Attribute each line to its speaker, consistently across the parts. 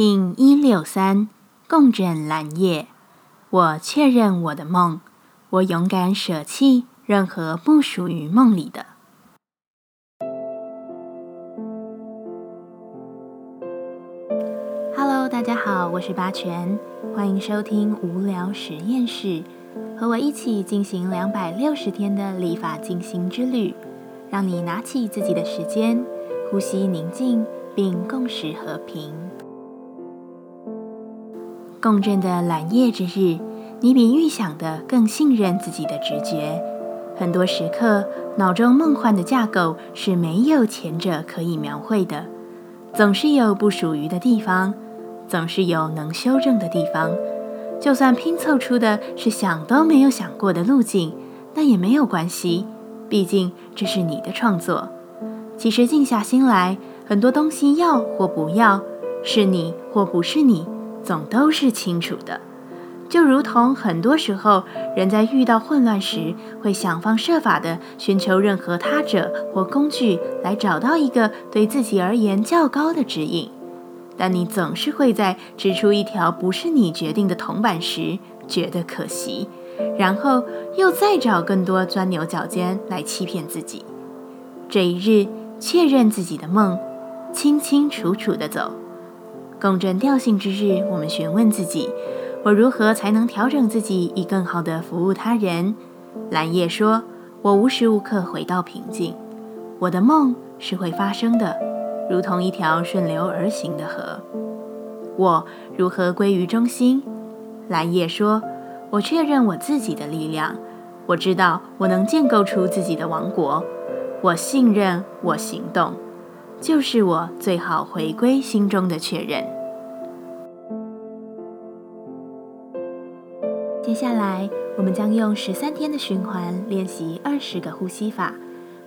Speaker 1: King 一六三共振蓝夜，我确认我的梦，我勇敢舍弃任何不属于梦里的。Hello，大家好，我是八全，欢迎收听无聊实验室，和我一起进行两百六十天的立法进行之旅，让你拿起自己的时间，呼吸宁静，并共识和平。共振的蓝夜之日，你比预想的更信任自己的直觉。很多时刻，脑中梦幻的架构是没有前者可以描绘的，总是有不属于的地方，总是有能修正的地方。就算拼凑出的是想都没有想过的路径，那也没有关系，毕竟这是你的创作。其实静下心来，很多东西要或不要，是你或不是你。总都是清楚的，就如同很多时候，人在遇到混乱时，会想方设法的寻求任何他者或工具来找到一个对自己而言较高的指引。但你总是会在指出一条不是你决定的铜板时觉得可惜，然后又再找更多钻牛角尖来欺骗自己。这一日，确认自己的梦，清清楚楚的走。共振调性之日，我们询问自己：我如何才能调整自己，以更好的服务他人？蓝叶说：“我无时无刻回到平静。我的梦是会发生的，如同一条顺流而行的河。我如何归于中心？”蓝叶说：“我确认我自己的力量，我知道我能建构出自己的王国。我信任我行动。”就是我最好回归心中的确认。接下来，我们将用十三天的循环练习二十个呼吸法。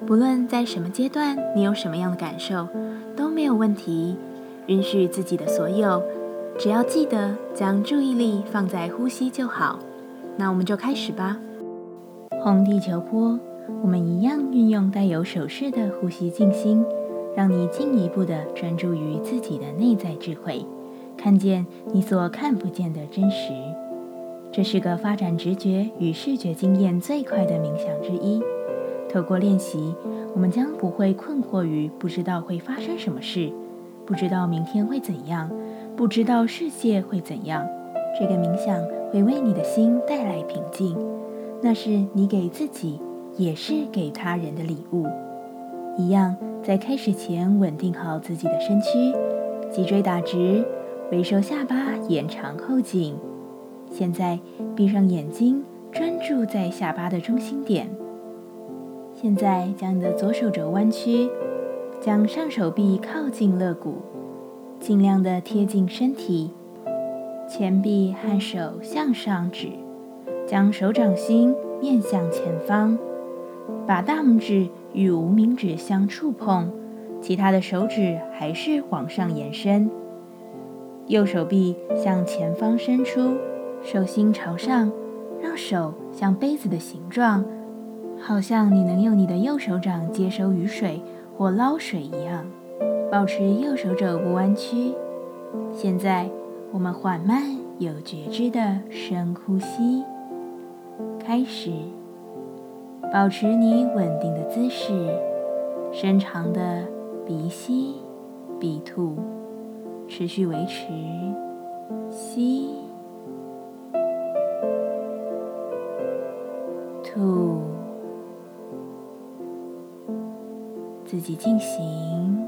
Speaker 1: 不论在什么阶段，你有什么样的感受，都没有问题。允许自己的所有，只要记得将注意力放在呼吸就好。那我们就开始吧。红地球波，我们一样运用带有手势的呼吸静心。让你进一步的专注于自己的内在智慧，看见你所看不见的真实。这是个发展直觉与视觉经验最快的冥想之一。透过练习，我们将不会困惑于不知道会发生什么事，不知道明天会怎样，不知道世界会怎样。这个冥想会为你的心带来平静，那是你给自己，也是给他人的礼物。一样。在开始前，稳定好自己的身躯，脊椎打直，微收下巴，延长后颈。现在闭上眼睛，专注在下巴的中心点。现在将你的左手肘弯曲，将上手臂靠近肋骨，尽量的贴近身体。前臂和手向上指，将手掌心面向前方，把大拇指。与无名指相触碰，其他的手指还是往上延伸。右手臂向前方伸出，手心朝上，让手像杯子的形状，好像你能用你的右手掌接收雨水或捞水一样。保持右手肘不弯曲。现在，我们缓慢有觉知的深呼吸，开始。保持你稳定的姿势，伸长的鼻吸、鼻吐，持续维持。吸、吐，自己进行。